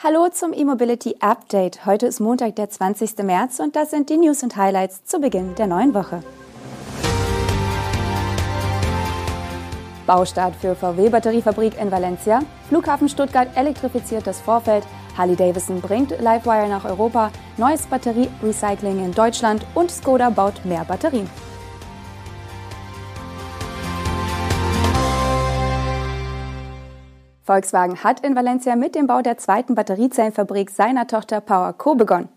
Hallo zum E-Mobility Update. Heute ist Montag, der 20. März und das sind die News und Highlights zu Beginn der neuen Woche. Baustart für VW-Batteriefabrik in Valencia, Flughafen Stuttgart elektrifiziert das Vorfeld, Harley-Davidson bringt Livewire nach Europa, neues Batterierecycling in Deutschland und Skoda baut mehr Batterien. Volkswagen hat in Valencia mit dem Bau der zweiten Batteriezellenfabrik seiner Tochter PowerCo begonnen.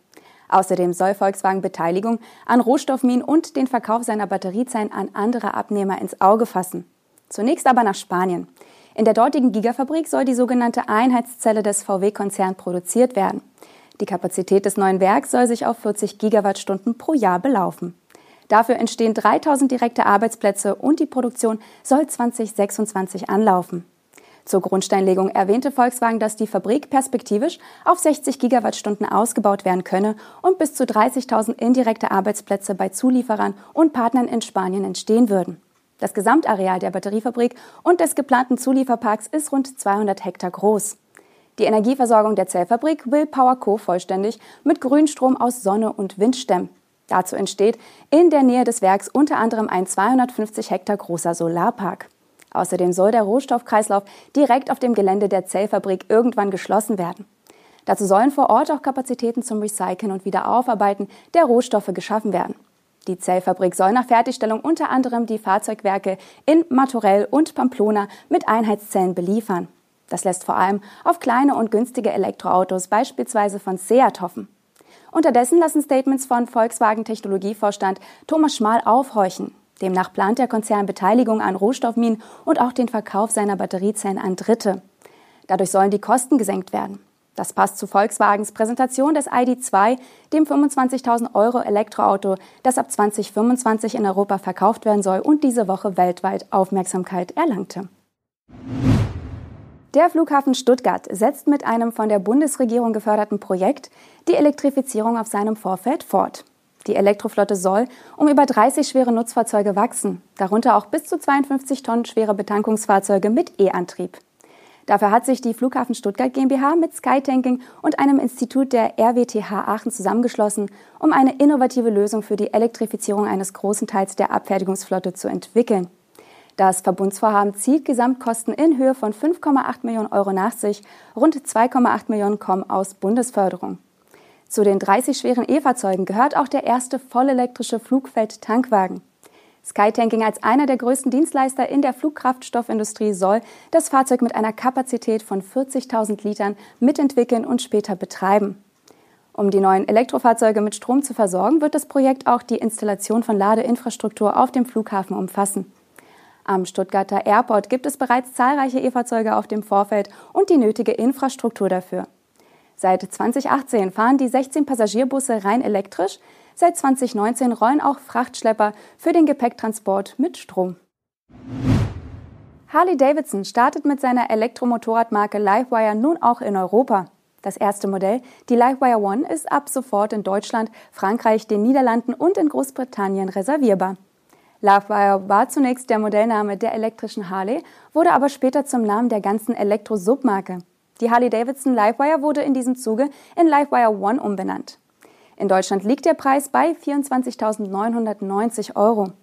Außerdem soll Volkswagen Beteiligung an Rohstoffminen und den Verkauf seiner Batteriezellen an andere Abnehmer ins Auge fassen. Zunächst aber nach Spanien. In der dortigen Gigafabrik soll die sogenannte Einheitszelle des VW-Konzerns produziert werden. Die Kapazität des neuen Werks soll sich auf 40 Gigawattstunden pro Jahr belaufen. Dafür entstehen 3000 direkte Arbeitsplätze und die Produktion soll 2026 anlaufen. Zur Grundsteinlegung erwähnte Volkswagen, dass die Fabrik perspektivisch auf 60 Gigawattstunden ausgebaut werden könne und bis zu 30.000 indirekte Arbeitsplätze bei Zulieferern und Partnern in Spanien entstehen würden. Das Gesamtareal der Batteriefabrik und des geplanten Zulieferparks ist rund 200 Hektar groß. Die Energieversorgung der Zellfabrik will PowerCo vollständig mit Grünstrom aus Sonne und Wind stemmen. Dazu entsteht in der Nähe des Werks unter anderem ein 250 Hektar großer Solarpark. Außerdem soll der Rohstoffkreislauf direkt auf dem Gelände der Zellfabrik irgendwann geschlossen werden. Dazu sollen vor Ort auch Kapazitäten zum Recyceln und Wiederaufarbeiten der Rohstoffe geschaffen werden. Die Zellfabrik soll nach Fertigstellung unter anderem die Fahrzeugwerke in Martorell und Pamplona mit Einheitszellen beliefern. Das lässt vor allem auf kleine und günstige Elektroautos beispielsweise von Seat hoffen. Unterdessen lassen Statements von Volkswagen Technologievorstand Thomas Schmal aufhorchen. Demnach plant der Konzern Beteiligung an Rohstoffminen und auch den Verkauf seiner Batteriezellen an Dritte. Dadurch sollen die Kosten gesenkt werden. Das passt zu Volkswagens Präsentation des ID2, dem 25.000 Euro Elektroauto, das ab 2025 in Europa verkauft werden soll und diese Woche weltweit Aufmerksamkeit erlangte. Der Flughafen Stuttgart setzt mit einem von der Bundesregierung geförderten Projekt die Elektrifizierung auf seinem Vorfeld fort. Die Elektroflotte soll um über 30 schwere Nutzfahrzeuge wachsen, darunter auch bis zu 52 Tonnen schwere Betankungsfahrzeuge mit E-Antrieb. Dafür hat sich die Flughafen Stuttgart GmbH mit Skytanking und einem Institut der RWTH Aachen zusammengeschlossen, um eine innovative Lösung für die Elektrifizierung eines großen Teils der Abfertigungsflotte zu entwickeln. Das Verbundsvorhaben zieht Gesamtkosten in Höhe von 5,8 Millionen Euro nach sich. Rund 2,8 Millionen kommen aus Bundesförderung. Zu den 30 schweren E-Fahrzeugen gehört auch der erste vollelektrische Flugfeld-Tankwagen. Skytanking als einer der größten Dienstleister in der Flugkraftstoffindustrie soll das Fahrzeug mit einer Kapazität von 40.000 Litern mitentwickeln und später betreiben. Um die neuen Elektrofahrzeuge mit Strom zu versorgen, wird das Projekt auch die Installation von Ladeinfrastruktur auf dem Flughafen umfassen. Am Stuttgarter Airport gibt es bereits zahlreiche E-Fahrzeuge auf dem Vorfeld und die nötige Infrastruktur dafür. Seit 2018 fahren die 16 Passagierbusse rein elektrisch. Seit 2019 rollen auch Frachtschlepper für den Gepäcktransport mit Strom. Harley Davidson startet mit seiner Elektromotorradmarke Livewire nun auch in Europa. Das erste Modell, die Livewire One, ist ab sofort in Deutschland, Frankreich, den Niederlanden und in Großbritannien reservierbar. Livewire war zunächst der Modellname der elektrischen Harley, wurde aber später zum Namen der ganzen Elektro-Submarke. Die Harley-Davidson Livewire wurde in diesem Zuge in Livewire One umbenannt. In Deutschland liegt der Preis bei 24.990 Euro.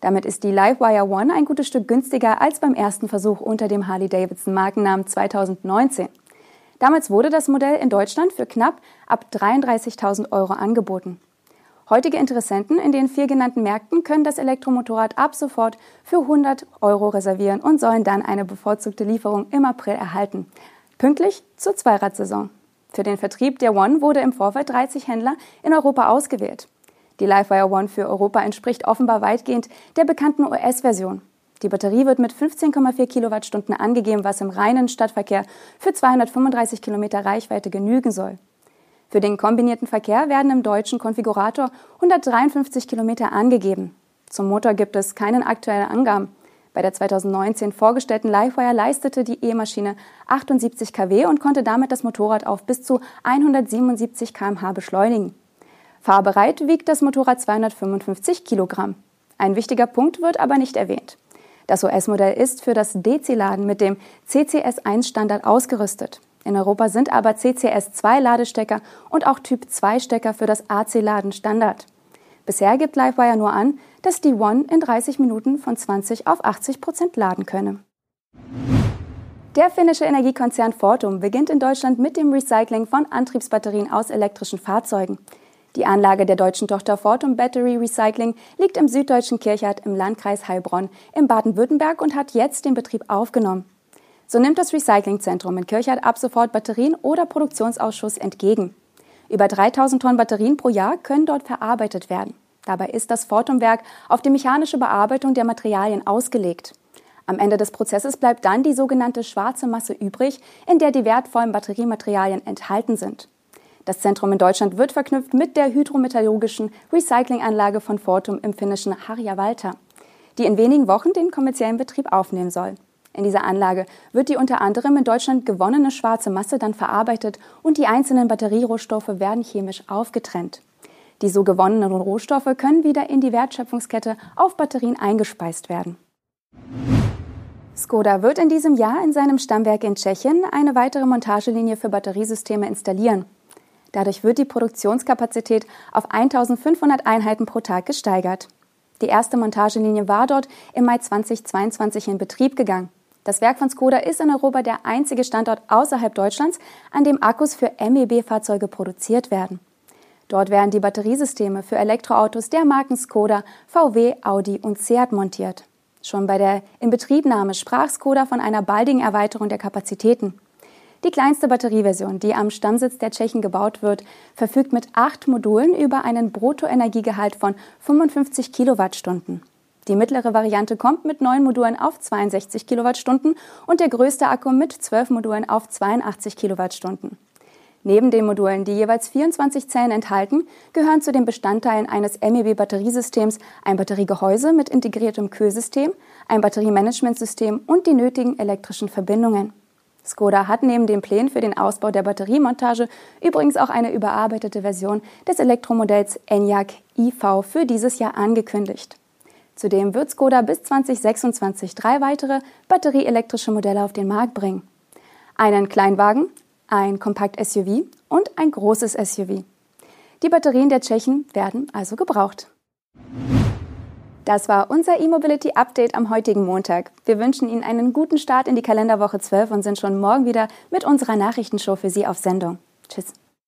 Damit ist die Livewire One ein gutes Stück günstiger als beim ersten Versuch unter dem Harley-Davidson Markennamen 2019. Damals wurde das Modell in Deutschland für knapp ab 33.000 Euro angeboten. Heutige Interessenten in den vier genannten Märkten können das Elektromotorrad ab sofort für 100 Euro reservieren und sollen dann eine bevorzugte Lieferung im April erhalten. Pünktlich zur Zweiradsaison. Für den Vertrieb der One wurde im Vorfeld 30 Händler in Europa ausgewählt. Die Livewire One für Europa entspricht offenbar weitgehend der bekannten US-Version. Die Batterie wird mit 15,4 Kilowattstunden angegeben, was im reinen Stadtverkehr für 235 Kilometer Reichweite genügen soll. Für den kombinierten Verkehr werden im deutschen Konfigurator 153 Kilometer angegeben. Zum Motor gibt es keinen aktuellen Angaben. Bei der 2019 vorgestellten Livewire leistete die E-Maschine 78 kW und konnte damit das Motorrad auf bis zu 177 km/h beschleunigen. Fahrbereit wiegt das Motorrad 255 Kilogramm. Ein wichtiger Punkt wird aber nicht erwähnt. Das OS-Modell ist für das DC-Laden mit dem CCS1-Standard ausgerüstet. In Europa sind aber CCS2-Ladestecker und auch Typ-2-Stecker für das AC-Laden Standard. Bisher gibt Livewire nur an, dass die One in 30 Minuten von 20 auf 80 Prozent laden könne. Der finnische Energiekonzern Fortum beginnt in Deutschland mit dem Recycling von Antriebsbatterien aus elektrischen Fahrzeugen. Die Anlage der deutschen Tochter Fortum Battery Recycling liegt im süddeutschen Kirchhardt im Landkreis Heilbronn in Baden-Württemberg und hat jetzt den Betrieb aufgenommen. So nimmt das Recyclingzentrum in Kirchhardt ab sofort Batterien oder Produktionsausschuss entgegen. Über 3000 Tonnen Batterien pro Jahr können dort verarbeitet werden. Dabei ist das Fortumwerk auf die mechanische Bearbeitung der Materialien ausgelegt. Am Ende des Prozesses bleibt dann die sogenannte schwarze Masse übrig, in der die wertvollen Batteriematerialien enthalten sind. Das Zentrum in Deutschland wird verknüpft mit der hydrometallurgischen Recyclinganlage von Fortum im finnischen Harjavalta, die in wenigen Wochen den kommerziellen Betrieb aufnehmen soll. In dieser Anlage wird die unter anderem in Deutschland gewonnene schwarze Masse dann verarbeitet und die einzelnen Batterierohstoffe werden chemisch aufgetrennt. Die so gewonnenen Rohstoffe können wieder in die Wertschöpfungskette auf Batterien eingespeist werden. Skoda wird in diesem Jahr in seinem Stammwerk in Tschechien eine weitere Montagelinie für Batteriesysteme installieren. Dadurch wird die Produktionskapazität auf 1500 Einheiten pro Tag gesteigert. Die erste Montagelinie war dort im Mai 2022 in Betrieb gegangen. Das Werk von Skoda ist in Europa der einzige Standort außerhalb Deutschlands, an dem Akkus für MEB-Fahrzeuge produziert werden. Dort werden die Batteriesysteme für Elektroautos der Marken Skoda, VW, Audi und Seat montiert. Schon bei der Inbetriebnahme sprach Skoda von einer baldigen Erweiterung der Kapazitäten. Die kleinste Batterieversion, die am Stammsitz der Tschechen gebaut wird, verfügt mit acht Modulen über einen Bruttoenergiegehalt von 55 Kilowattstunden. Die mittlere Variante kommt mit neun Modulen auf 62 Kilowattstunden und der größte Akku mit zwölf Modulen auf 82 Kilowattstunden. Neben den Modulen, die jeweils 24 Zellen enthalten, gehören zu den Bestandteilen eines MEB-Batteriesystems ein Batteriegehäuse mit integriertem Kühlsystem, ein Batteriemanagementsystem und die nötigen elektrischen Verbindungen. Skoda hat neben den Plänen für den Ausbau der Batteriemontage übrigens auch eine überarbeitete Version des Elektromodells Enyaq iV für dieses Jahr angekündigt. Zudem wird Skoda bis 2026 drei weitere batterieelektrische Modelle auf den Markt bringen. Einen Kleinwagen, ein Kompakt-SUV und ein großes SUV. Die Batterien der Tschechen werden also gebraucht. Das war unser E-Mobility Update am heutigen Montag. Wir wünschen Ihnen einen guten Start in die Kalenderwoche 12 und sind schon morgen wieder mit unserer Nachrichtenshow für Sie auf Sendung. Tschüss.